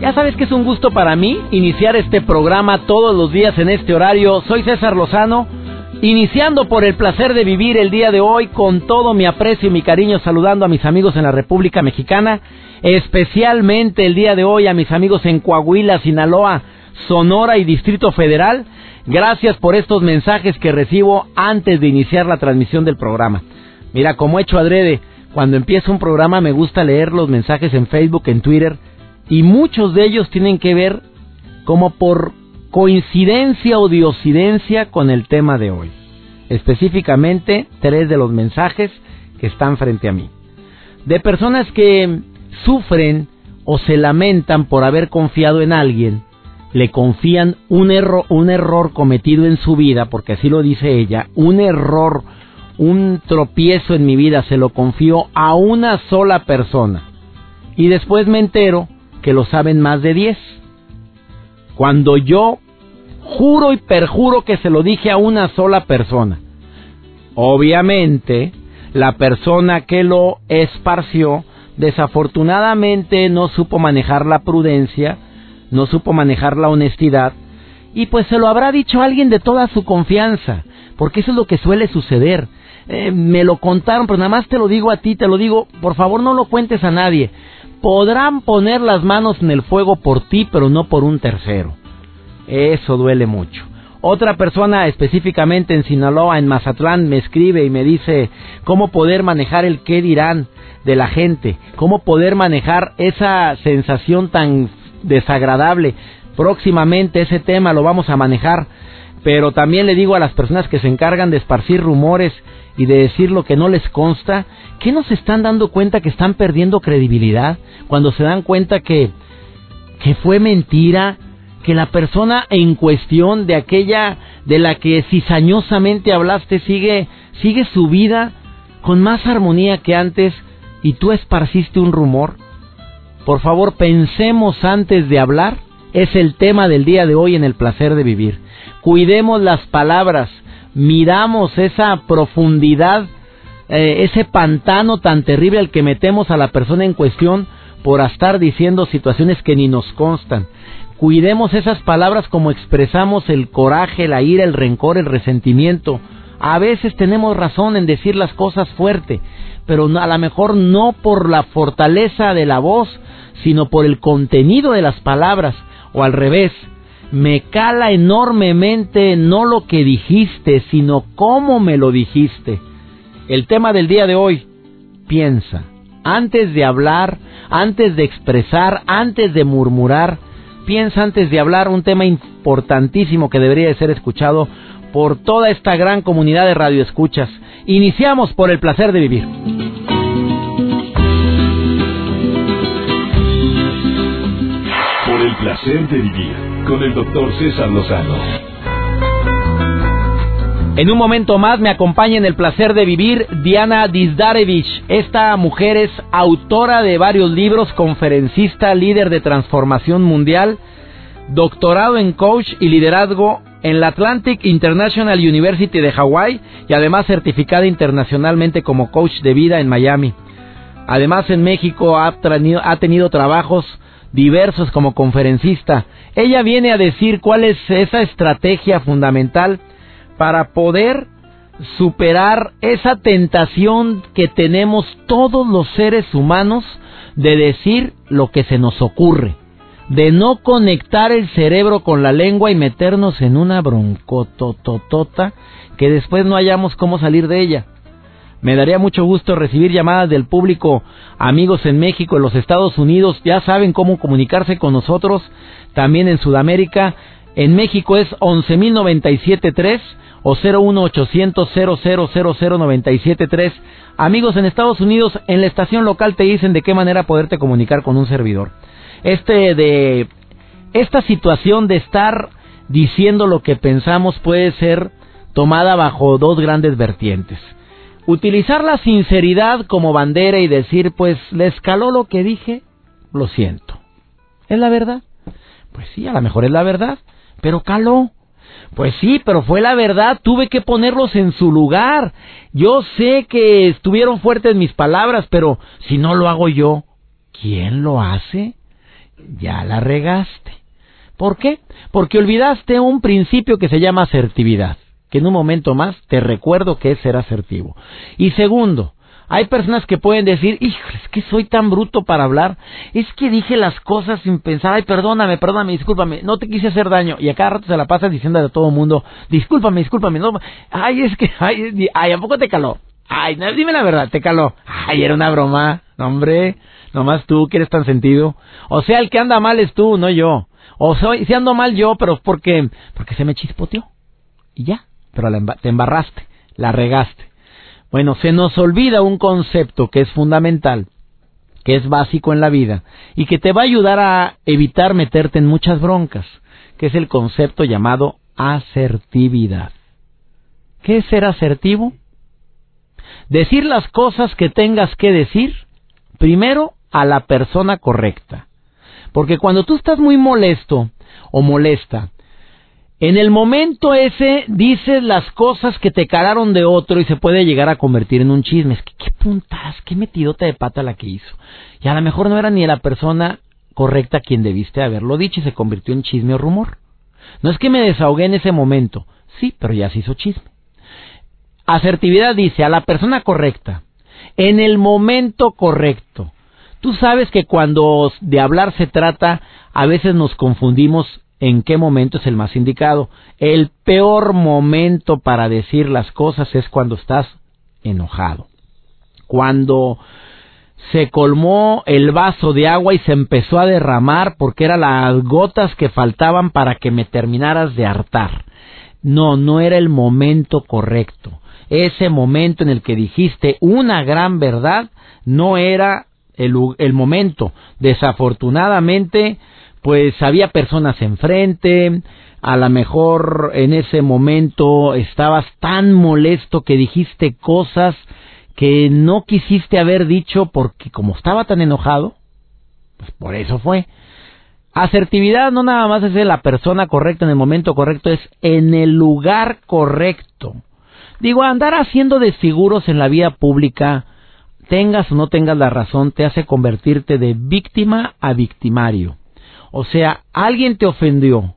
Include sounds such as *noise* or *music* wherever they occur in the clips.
Ya sabes que es un gusto para mí iniciar este programa todos los días en este horario. Soy César Lozano, iniciando por el placer de vivir el día de hoy con todo mi aprecio y mi cariño, saludando a mis amigos en la República Mexicana, especialmente el día de hoy a mis amigos en Coahuila, Sinaloa, Sonora y Distrito Federal. Gracias por estos mensajes que recibo antes de iniciar la transmisión del programa. Mira, como he hecho adrede, cuando empiezo un programa me gusta leer los mensajes en Facebook, en Twitter, y muchos de ellos tienen que ver como por coincidencia o diosidencia con el tema de hoy. Específicamente, tres de los mensajes que están frente a mí. De personas que sufren o se lamentan por haber confiado en alguien, le confían un, error, un error cometido en su vida, porque así lo dice ella, un error, un tropiezo en mi vida, se lo confío a una sola persona. Y después me entero que lo saben más de 10. Cuando yo juro y perjuro que se lo dije a una sola persona. Obviamente, la persona que lo esparció desafortunadamente no supo manejar la prudencia, no supo manejar la honestidad y pues se lo habrá dicho alguien de toda su confianza, porque eso es lo que suele suceder. Eh, me lo contaron, pero nada más te lo digo a ti, te lo digo, por favor no lo cuentes a nadie podrán poner las manos en el fuego por ti, pero no por un tercero. Eso duele mucho. Otra persona específicamente en Sinaloa, en Mazatlán, me escribe y me dice cómo poder manejar el qué dirán de la gente, cómo poder manejar esa sensación tan desagradable. Próximamente ese tema lo vamos a manejar, pero también le digo a las personas que se encargan de esparcir rumores y de decir lo que no les consta, ¿qué no se están dando cuenta que están perdiendo credibilidad cuando se dan cuenta que, que fue mentira, que la persona en cuestión de aquella de la que cizañosamente hablaste sigue, sigue su vida con más armonía que antes y tú esparciste un rumor? Por favor, pensemos antes de hablar. Es el tema del día de hoy en el placer de vivir. Cuidemos las palabras, miramos esa profundidad, eh, ese pantano tan terrible al que metemos a la persona en cuestión por estar diciendo situaciones que ni nos constan. Cuidemos esas palabras como expresamos el coraje, la ira, el rencor, el resentimiento. A veces tenemos razón en decir las cosas fuerte, pero a lo mejor no por la fortaleza de la voz, sino por el contenido de las palabras, o al revés, me cala enormemente no lo que dijiste, sino cómo me lo dijiste. El tema del día de hoy, piensa, antes de hablar, antes de expresar, antes de murmurar, piensa antes de hablar un tema importantísimo que debería de ser escuchado por toda esta gran comunidad de radioescuchas. Iniciamos por el placer de vivir. Placer de vivir con el doctor César Lozano. En un momento más me acompaña en el placer de vivir Diana Dizdarevich. Esta mujer es autora de varios libros, conferencista, líder de transformación mundial, doctorado en coach y liderazgo en la Atlantic International University de Hawái y además certificada internacionalmente como coach de vida en Miami. Además en México ha, ha tenido trabajos diversos como conferencista. Ella viene a decir cuál es esa estrategia fundamental para poder superar esa tentación que tenemos todos los seres humanos de decir lo que se nos ocurre, de no conectar el cerebro con la lengua y meternos en una broncotototota que después no hayamos cómo salir de ella. Me daría mucho gusto recibir llamadas del público, amigos en México, en los Estados Unidos, ya saben cómo comunicarse con nosotros, también en Sudamérica. En México es 11.097.3, o 01800 0000973. Amigos en Estados Unidos, en la estación local te dicen de qué manera poderte comunicar con un servidor. Este de esta situación de estar diciendo lo que pensamos puede ser tomada bajo dos grandes vertientes. Utilizar la sinceridad como bandera y decir, pues le escaló lo que dije, lo siento. ¿Es la verdad? Pues sí, a lo mejor es la verdad, pero caló. Pues sí, pero fue la verdad, tuve que ponerlos en su lugar. Yo sé que estuvieron fuertes mis palabras, pero si no lo hago yo, ¿quién lo hace? Ya la regaste. ¿Por qué? Porque olvidaste un principio que se llama asertividad, que en un momento más te recuerdo que es ser asertivo. Y segundo, hay personas que pueden decir, híjole, es que soy tan bruto para hablar, es que dije las cosas sin pensar, ay, perdóname, perdóname, discúlpame, no te quise hacer daño, y a cada rato se la pasas diciendo a todo el mundo, discúlpame, discúlpame, no, ay, es que, ay, ay, ¿a poco te caló? Ay, dime la verdad, te caló. Ay, era una broma, hombre, nomás tú que eres tan sentido. O sea, el que anda mal es tú, no yo. O soy, si ando mal yo, pero porque, porque se me chispoteó. Y ya, pero te embarraste, la regaste. Bueno, se nos olvida un concepto que es fundamental, que es básico en la vida y que te va a ayudar a evitar meterte en muchas broncas, que es el concepto llamado asertividad. ¿Qué es ser asertivo? Decir las cosas que tengas que decir, primero a la persona correcta. Porque cuando tú estás muy molesto o molesta, en el momento ese dices las cosas que te calaron de otro y se puede llegar a convertir en un chisme. Es que qué puntas, qué metidota de pata la que hizo. Y a lo mejor no era ni la persona correcta quien debiste haberlo dicho y se convirtió en chisme o rumor. No es que me desahogué en ese momento, sí, pero ya se hizo chisme. Asertividad dice a la persona correcta, en el momento correcto. Tú sabes que cuando de hablar se trata, a veces nos confundimos en qué momento es el más indicado. El peor momento para decir las cosas es cuando estás enojado. Cuando se colmó el vaso de agua y se empezó a derramar porque eran las gotas que faltaban para que me terminaras de hartar. No, no era el momento correcto. Ese momento en el que dijiste una gran verdad no era el, momento. Desafortunadamente, pues había personas enfrente, a lo mejor en ese momento estabas tan molesto que dijiste cosas que no quisiste haber dicho porque como estaba tan enojado, pues por eso fue. Asertividad no nada más es de la persona correcta en el momento correcto, es en el lugar correcto. Digo, andar haciendo desfiguros en la vía pública, tengas o no tengas la razón, te hace convertirte de víctima a victimario. O sea, alguien te ofendió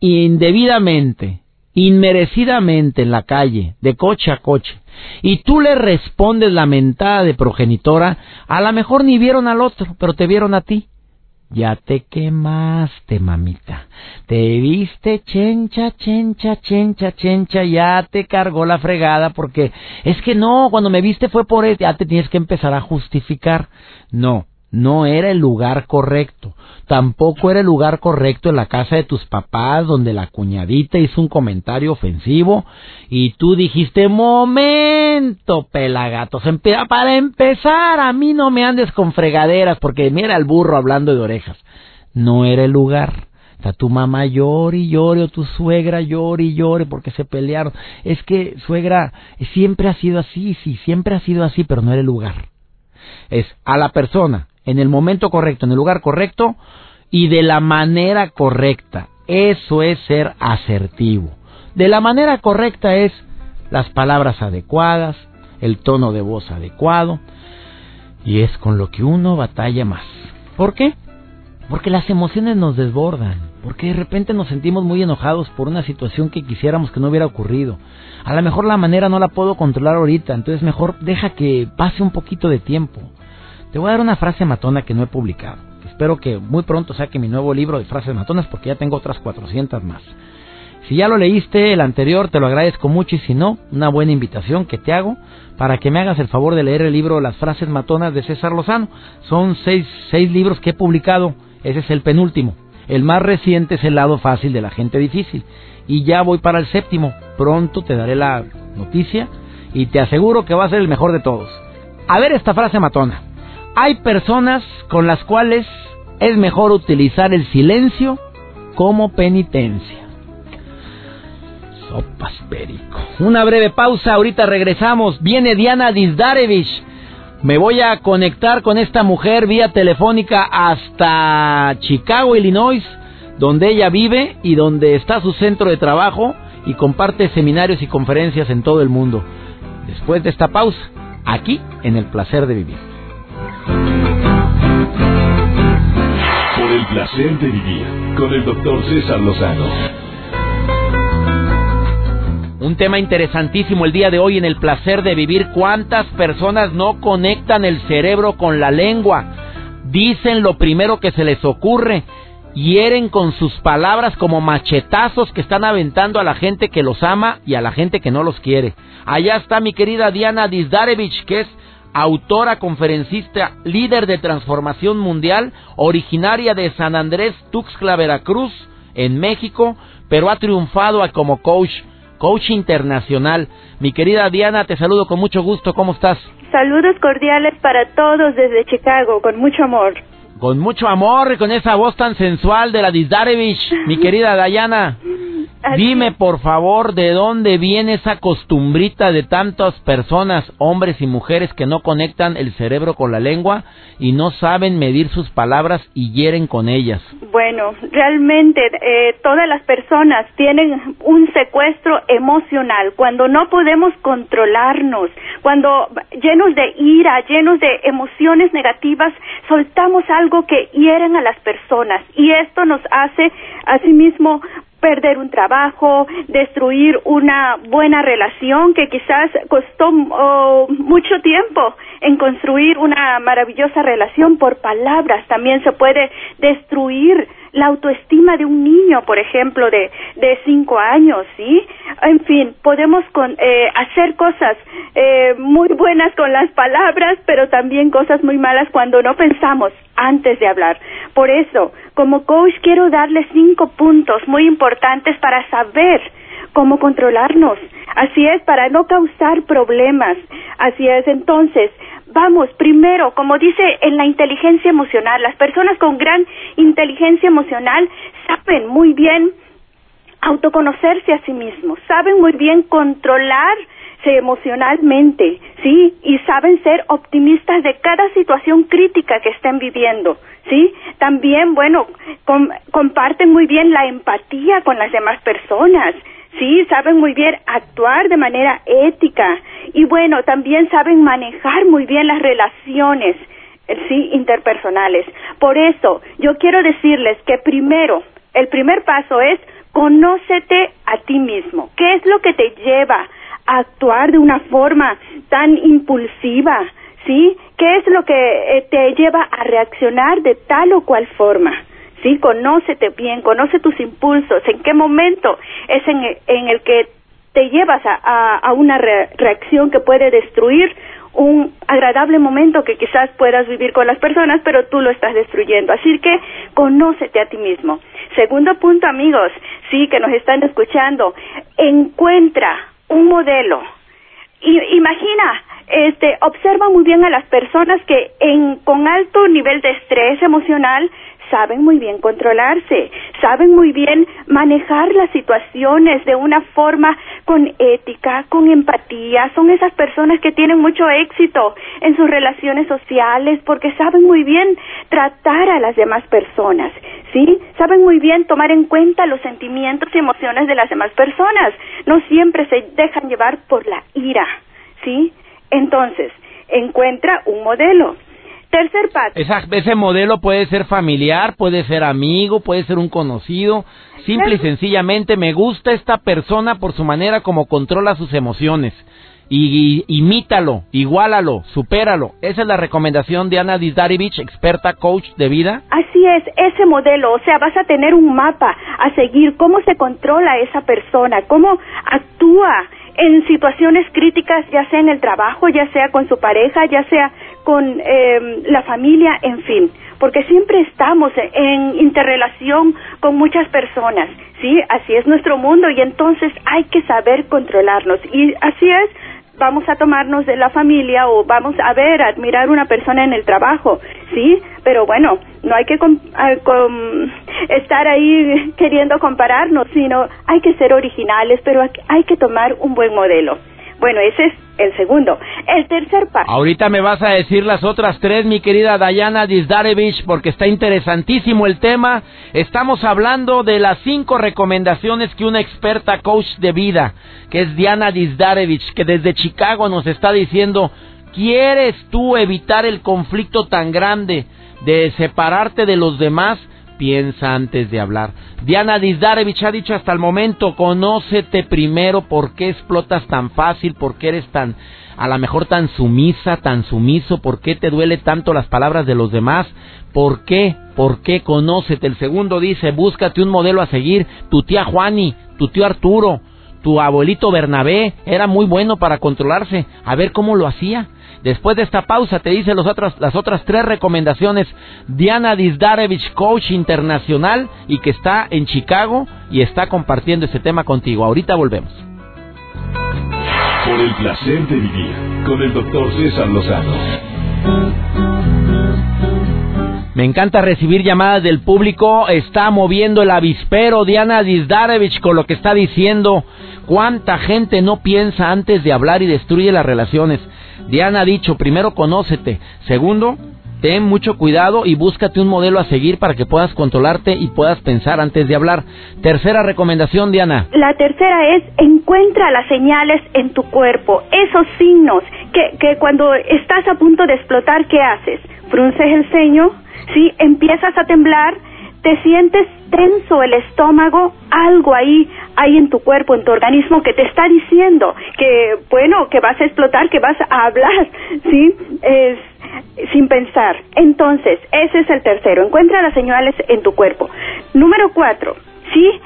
indebidamente, inmerecidamente en la calle, de coche a coche, y tú le respondes la mentada de progenitora, a lo mejor ni vieron al otro, pero te vieron a ti. Ya te quemaste, mamita. Te viste chencha, chencha, chencha, chencha, ya te cargó la fregada porque es que no, cuando me viste fue por eso, ya te tienes que empezar a justificar. No, no era el lugar correcto. Tampoco era el lugar correcto en la casa de tus papás donde la cuñadita hizo un comentario ofensivo y tú dijiste, momento, pelagatos, para empezar, a mí no me andes con fregaderas porque mira el burro hablando de orejas. No era el lugar. Está tu mamá llore y llore o tu suegra llore y llore porque se pelearon. Es que suegra siempre ha sido así, sí, siempre ha sido así, pero no era el lugar. Es a la persona en el momento correcto, en el lugar correcto y de la manera correcta. Eso es ser asertivo. De la manera correcta es las palabras adecuadas, el tono de voz adecuado, y es con lo que uno batalla más. ¿Por qué? Porque las emociones nos desbordan, porque de repente nos sentimos muy enojados por una situación que quisiéramos que no hubiera ocurrido. A lo mejor la manera no la puedo controlar ahorita, entonces mejor deja que pase un poquito de tiempo. Te voy a dar una frase matona que no he publicado. Espero que muy pronto saque mi nuevo libro de frases matonas porque ya tengo otras 400 más. Si ya lo leíste, el anterior, te lo agradezco mucho y si no, una buena invitación que te hago para que me hagas el favor de leer el libro Las frases matonas de César Lozano. Son seis, seis libros que he publicado, ese es el penúltimo. El más reciente es el lado fácil de la gente difícil. Y ya voy para el séptimo. Pronto te daré la noticia y te aseguro que va a ser el mejor de todos. A ver esta frase matona. Hay personas con las cuales es mejor utilizar el silencio como penitencia. Sopas perico. Una breve pausa, ahorita regresamos. Viene Diana Dizdarevich. Me voy a conectar con esta mujer vía telefónica hasta Chicago, Illinois, donde ella vive y donde está su centro de trabajo y comparte seminarios y conferencias en todo el mundo. Después de esta pausa, aquí en el placer de vivir. Por el placer de vivir con el doctor César Lozano. Un tema interesantísimo el día de hoy en el placer de vivir. ¿Cuántas personas no conectan el cerebro con la lengua? Dicen lo primero que se les ocurre. Hieren con sus palabras como machetazos que están aventando a la gente que los ama y a la gente que no los quiere. Allá está mi querida Diana Dizdarevich, que es autora, conferencista, líder de transformación mundial, originaria de San Andrés, Tuxtla, Veracruz, en México, pero ha triunfado como coach coach internacional. Mi querida Diana, te saludo con mucho gusto. ¿Cómo estás? Saludos cordiales para todos desde Chicago, con mucho amor. Con mucho amor y con esa voz tan sensual de la Dizdarevich, mi *laughs* querida Diana. Dime por favor de dónde viene esa costumbrita de tantas personas, hombres y mujeres, que no conectan el cerebro con la lengua y no saben medir sus palabras y hieren con ellas. Bueno, realmente eh, todas las personas tienen un secuestro emocional. Cuando no podemos controlarnos, cuando llenos de ira, llenos de emociones negativas, soltamos algo que hieren a las personas. Y esto nos hace asimismo perder un trabajo, destruir una buena relación que quizás costó oh, mucho tiempo en construir una maravillosa relación por palabras. También se puede destruir la autoestima de un niño, por ejemplo, de, de cinco años, ¿sí? En fin, podemos con, eh, hacer cosas eh, muy buenas con las palabras, pero también cosas muy malas cuando no pensamos antes de hablar. Por eso, como coach, quiero darle cinco puntos muy importantes para saber cómo controlarnos. Así es, para no causar problemas. Así es, entonces, vamos, primero, como dice en la inteligencia emocional, las personas con gran inteligencia emocional saben muy bien autoconocerse a sí mismos, saben muy bien controlarse emocionalmente, ¿sí? Y saben ser optimistas de cada situación crítica que estén viviendo, ¿sí? También, bueno, comparten muy bien la empatía con las demás personas, Sí, saben muy bien actuar de manera ética y bueno, también saben manejar muy bien las relaciones, sí, interpersonales. Por eso, yo quiero decirles que primero, el primer paso es conócete a ti mismo. ¿Qué es lo que te lleva a actuar de una forma tan impulsiva? ¿Sí? ¿Qué es lo que eh, te lleva a reaccionar de tal o cual forma? ¿Sí? Conócete bien, conoce tus impulsos, en qué momento es en, el que te llevas a, una reacción que puede destruir un agradable momento que quizás puedas vivir con las personas, pero tú lo estás destruyendo. Así que conócete a ti mismo. Segundo punto, amigos, sí, que nos están escuchando, encuentra un modelo. Y, imagina, este, observa muy bien a las personas que en, con alto nivel de estrés emocional saben muy bien controlarse, saben muy bien manejar las situaciones de una forma con ética, con empatía. Son esas personas que tienen mucho éxito en sus relaciones sociales porque saben muy bien tratar a las demás personas, ¿sí? Saben muy bien tomar en cuenta los sentimientos y emociones de las demás personas. No siempre se dejan llevar por la ira, ¿sí? Entonces, encuentra un modelo Tercer paso. ese modelo puede ser familiar, puede ser amigo, puede ser un conocido. Simple y sencillamente me gusta esta persona por su manera como controla sus emociones. Y, imítalo, igualalo, supéralo. Esa es la recomendación de Ana Dizdarevich, experta coach de vida. Así es, ese modelo, o sea, vas a tener un mapa a seguir, cómo se controla esa persona, cómo actúa en situaciones críticas, ya sea en el trabajo, ya sea con su pareja, ya sea con eh, la familia, en fin, porque siempre estamos en interrelación con muchas personas, ¿sí? Así es nuestro mundo y entonces hay que saber controlarnos y así es vamos a tomarnos de la familia o vamos a ver, admirar una persona en el trabajo, ¿sí? Pero bueno, no hay que estar ahí queriendo compararnos, sino hay que ser originales, pero hay que tomar un buen modelo. Bueno, ese es el segundo. El tercer paso. Ahorita me vas a decir las otras tres, mi querida Dayana Dizdarevich, porque está interesantísimo el tema. Estamos hablando de las cinco recomendaciones que una experta coach de vida, que es Diana Dizdarevich, que desde Chicago nos está diciendo, ¿quieres tú evitar el conflicto tan grande de separarte de los demás? Piensa antes de hablar. Diana Dizdarevich ha dicho hasta el momento, conócete primero por qué explotas tan fácil, por qué eres tan, a lo mejor tan sumisa, tan sumiso, por qué te duele tanto las palabras de los demás, por qué, por qué conócete. El segundo dice, búscate un modelo a seguir, tu tía Juani, tu tío Arturo, tu abuelito Bernabé, era muy bueno para controlarse, a ver cómo lo hacía. Después de esta pausa te dice las otras tres recomendaciones Diana Dizdarevich, coach internacional y que está en Chicago y está compartiendo este tema contigo. Ahorita volvemos. Por el placer de vivir con el doctor César Lozano. Me encanta recibir llamadas del público. Está moviendo el avispero Diana Dizdarevich con lo que está diciendo. ¿Cuánta gente no piensa antes de hablar y destruye las relaciones? Diana ha dicho, primero conócete, segundo, ten mucho cuidado y búscate un modelo a seguir para que puedas controlarte y puedas pensar antes de hablar. Tercera recomendación, Diana. La tercera es encuentra las señales en tu cuerpo, esos signos que, que cuando estás a punto de explotar, ¿qué haces? Frunces el ceño, ¿sí? Empiezas a temblar, te sientes tenso el estómago, algo ahí hay en tu cuerpo, en tu organismo que te está diciendo que, bueno, que vas a explotar, que vas a hablar, ¿sí? Es, sin pensar. Entonces, ese es el tercero. Encuentra las señales en tu cuerpo. Número cuatro, ¿sí?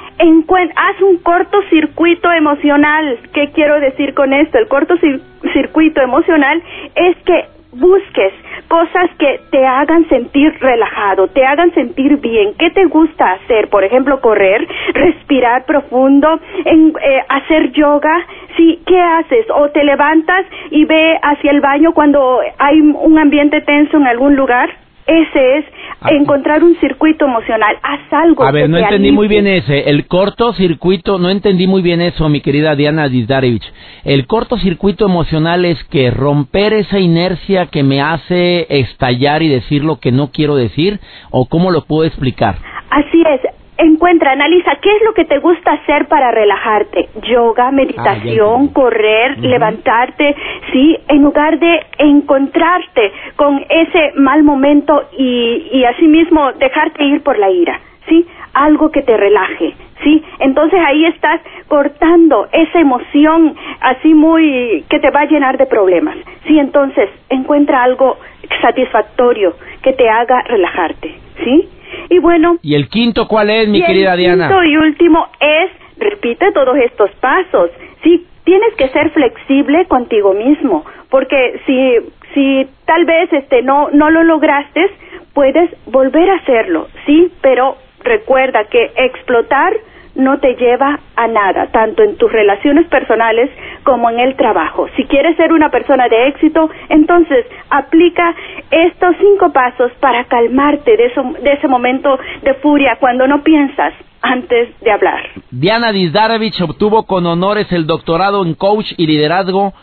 haz un cortocircuito emocional. ¿Qué quiero decir con esto? El cortocircuito emocional es que busques cosas que te hagan sentir relajado, te hagan sentir bien. ¿Qué te gusta hacer? Por ejemplo, correr, respirar profundo, en, eh, hacer yoga. Sí, ¿qué haces? O te levantas y ve hacia el baño cuando hay un ambiente tenso en algún lugar. Ese es ah. encontrar un circuito emocional. Haz algo. A ver, no entendí muy bien ese. El cortocircuito, no entendí muy bien eso, mi querida Diana Dizdarevich. El cortocircuito emocional es que romper esa inercia que me hace estallar y decir lo que no quiero decir, o cómo lo puedo explicar. Así es encuentra, analiza qué es lo que te gusta hacer para relajarte. Yoga, meditación, ah, correr, levantarte, sí, en lugar de encontrarte con ese mal momento y, y asimismo dejarte ir por la ira, sí, algo que te relaje. Sí, entonces ahí estás cortando esa emoción así muy que te va a llenar de problemas. Sí, entonces encuentra algo satisfactorio que te haga relajarte, ¿sí? Y bueno. ¿Y el quinto cuál es, mi querida Diana? El quinto y último es, repite todos estos pasos. Sí, tienes que ser flexible contigo mismo, porque si, si tal vez este no, no lo lograste, puedes volver a hacerlo, sí, pero recuerda que explotar no te lleva a nada, tanto en tus relaciones personales como en el trabajo. Si quieres ser una persona de éxito, entonces aplica estos cinco pasos para calmarte de, de ese momento de furia cuando no piensas antes de hablar. Diana Dizdarovich obtuvo con honores el doctorado en coach y liderazgo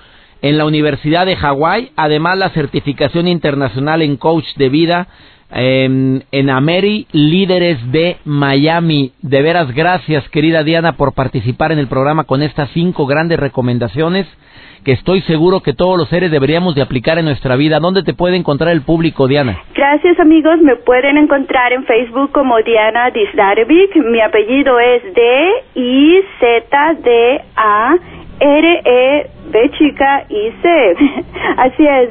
en la Universidad de Hawái, además la certificación internacional en coach de vida en, en Ameri Líderes de Miami. De veras, gracias, querida Diana, por participar en el programa con estas cinco grandes recomendaciones que estoy seguro que todos los seres deberíamos de aplicar en nuestra vida. ¿Dónde te puede encontrar el público, Diana? Gracias, amigos. Me pueden encontrar en Facebook como Diana Dizdarevic. Mi apellido es D-I-Z-D-A. R-E B chica y C. *laughs* Así es,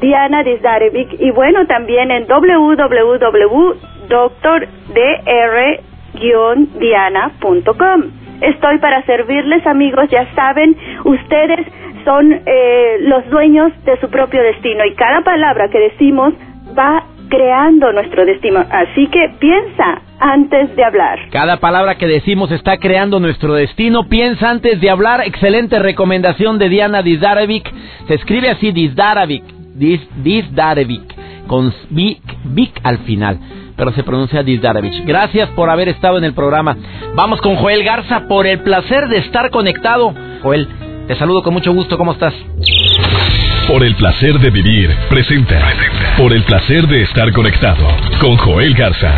Diana Dizdarevic. Y bueno, también en www.doctordr-diana.com. Estoy para servirles, amigos, ya saben, ustedes son eh, los dueños de su propio destino y cada palabra que decimos va creando nuestro destino. Así que piensa antes de hablar. Cada palabra que decimos está creando nuestro destino. Piensa antes de hablar. Excelente recomendación de Diana Dizdarevic. Se escribe así Dizdarevic. Dizdarevic. Con Vic, Vic al final. Pero se pronuncia Dizdarevic. Gracias por haber estado en el programa. Vamos con Joel Garza por el placer de estar conectado. Joel, te saludo con mucho gusto. ¿Cómo estás? Por el placer de vivir, presenta. Por el placer de estar conectado con Joel Garza.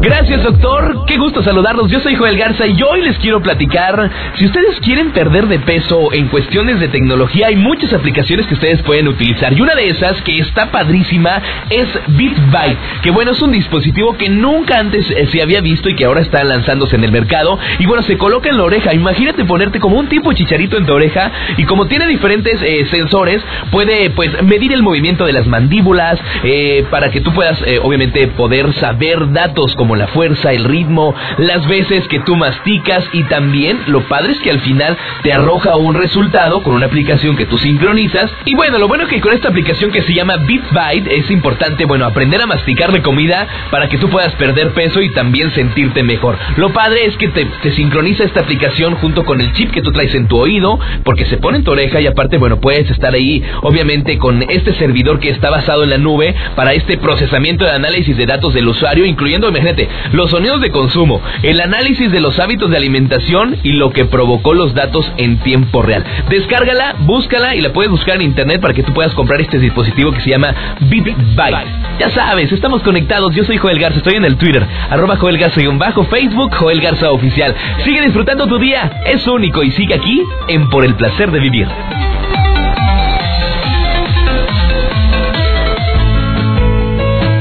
Gracias, doctor. Qué gusto saludarlos. Yo soy Joel Garza y hoy les quiero platicar. Si ustedes quieren perder de peso en cuestiones de tecnología, hay muchas aplicaciones que ustedes pueden utilizar. Y una de esas, que está padrísima, es BitBite. Que bueno, es un dispositivo que nunca antes eh, se había visto y que ahora está lanzándose en el mercado. Y bueno, se coloca en la oreja. Imagínate ponerte como un tipo chicharito en tu oreja. Y como tiene diferentes eh, sensores, puede pues medir el movimiento de las mandíbulas. Eh, para que tú puedas, obviamente, poder saber datos como como la fuerza, el ritmo, las veces que tú masticas y también lo padre es que al final te arroja un resultado con una aplicación que tú sincronizas. Y bueno, lo bueno es que con esta aplicación que se llama BitBite es importante, bueno, aprender a masticar de comida para que tú puedas perder peso y también sentirte mejor. Lo padre es que te, te sincroniza esta aplicación junto con el chip que tú traes en tu oído, porque se pone en tu oreja y aparte, bueno, puedes estar ahí, obviamente, con este servidor que está basado en la nube para este procesamiento de análisis de datos del usuario, incluyendo, imagínate, los sonidos de consumo, el análisis de los hábitos de alimentación y lo que provocó los datos en tiempo real. Descárgala, búscala y la puedes buscar en internet para que tú puedas comprar este dispositivo que se llama BitByte. Ya sabes, estamos conectados. Yo soy Joel Garza, estoy en el Twitter, arroba Joel Garza y un bajo Facebook, Joel Garza Oficial. Sigue disfrutando tu día, es único y sigue aquí en Por el Placer de Vivir.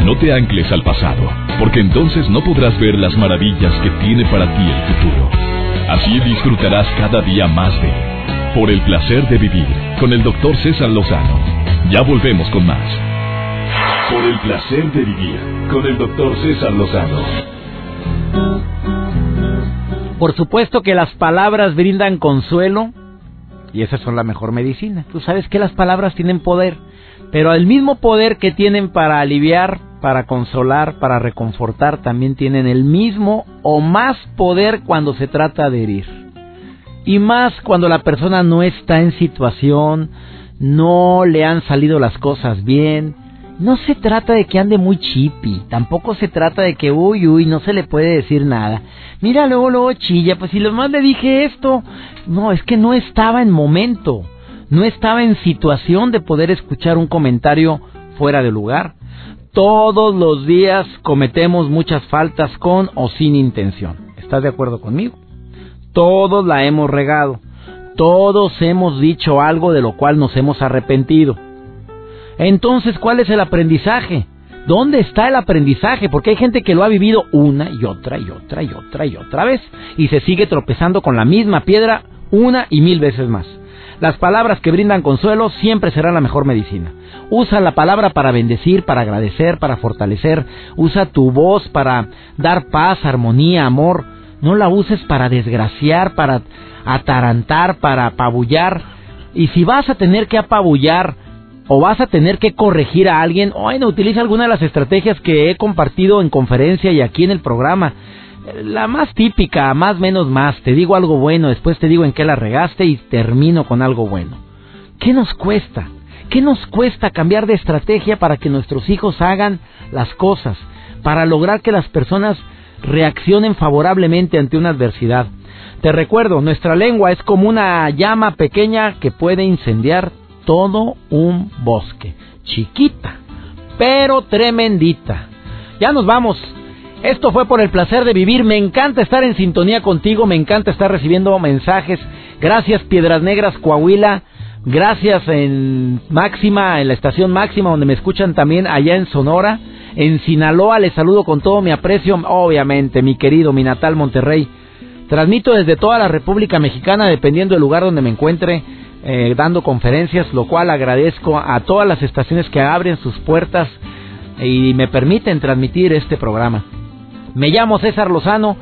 No te ancles al pasado, porque entonces no podrás ver las maravillas que tiene para ti el futuro. Así disfrutarás cada día más de Por el placer de vivir con el doctor César Lozano. Ya volvemos con más. Por el placer de vivir con el doctor César Lozano. Por supuesto que las palabras brindan consuelo y esas son la mejor medicina. Tú sabes que las palabras tienen poder, pero el mismo poder que tienen para aliviar para consolar, para reconfortar, también tienen el mismo o más poder cuando se trata de herir. Y más cuando la persona no está en situación, no le han salido las cosas bien. No se trata de que ande muy chippy, tampoco se trata de que, uy, uy, no se le puede decir nada. Mira, luego, luego chilla, pues si lo más le dije esto, no, es que no estaba en momento, no estaba en situación de poder escuchar un comentario fuera de lugar. Todos los días cometemos muchas faltas con o sin intención. ¿Estás de acuerdo conmigo? Todos la hemos regado. Todos hemos dicho algo de lo cual nos hemos arrepentido. Entonces, ¿cuál es el aprendizaje? ¿Dónde está el aprendizaje? Porque hay gente que lo ha vivido una y otra y otra y otra y otra vez y se sigue tropezando con la misma piedra una y mil veces más. Las palabras que brindan consuelo siempre serán la mejor medicina. Usa la palabra para bendecir, para agradecer, para fortalecer. Usa tu voz para dar paz, armonía, amor. No la uses para desgraciar, para atarantar, para apabullar. Y si vas a tener que apabullar o vas a tener que corregir a alguien, bueno, utiliza alguna de las estrategias que he compartido en conferencia y aquí en el programa la más típica, más menos más, te digo algo bueno, después te digo en qué la regaste y termino con algo bueno. ¿Qué nos cuesta? ¿Qué nos cuesta cambiar de estrategia para que nuestros hijos hagan las cosas, para lograr que las personas reaccionen favorablemente ante una adversidad? Te recuerdo, nuestra lengua es como una llama pequeña que puede incendiar todo un bosque. Chiquita, pero tremendita. Ya nos vamos. Esto fue por el placer de vivir. Me encanta estar en sintonía contigo, me encanta estar recibiendo mensajes. Gracias Piedras Negras, Coahuila. Gracias en Máxima, en la estación Máxima, donde me escuchan también allá en Sonora. En Sinaloa les saludo con todo mi aprecio, obviamente, mi querido, mi natal Monterrey. Transmito desde toda la República Mexicana, dependiendo del lugar donde me encuentre, eh, dando conferencias, lo cual agradezco a todas las estaciones que abren sus puertas y me permiten transmitir este programa. Me llamo César Lozano.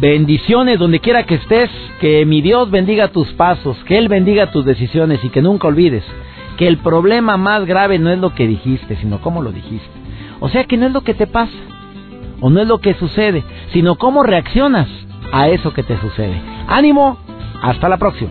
Bendiciones donde quiera que estés. Que mi Dios bendiga tus pasos. Que Él bendiga tus decisiones y que nunca olvides que el problema más grave no es lo que dijiste, sino cómo lo dijiste. O sea que no es lo que te pasa o no es lo que sucede, sino cómo reaccionas a eso que te sucede. Ánimo, hasta la próxima.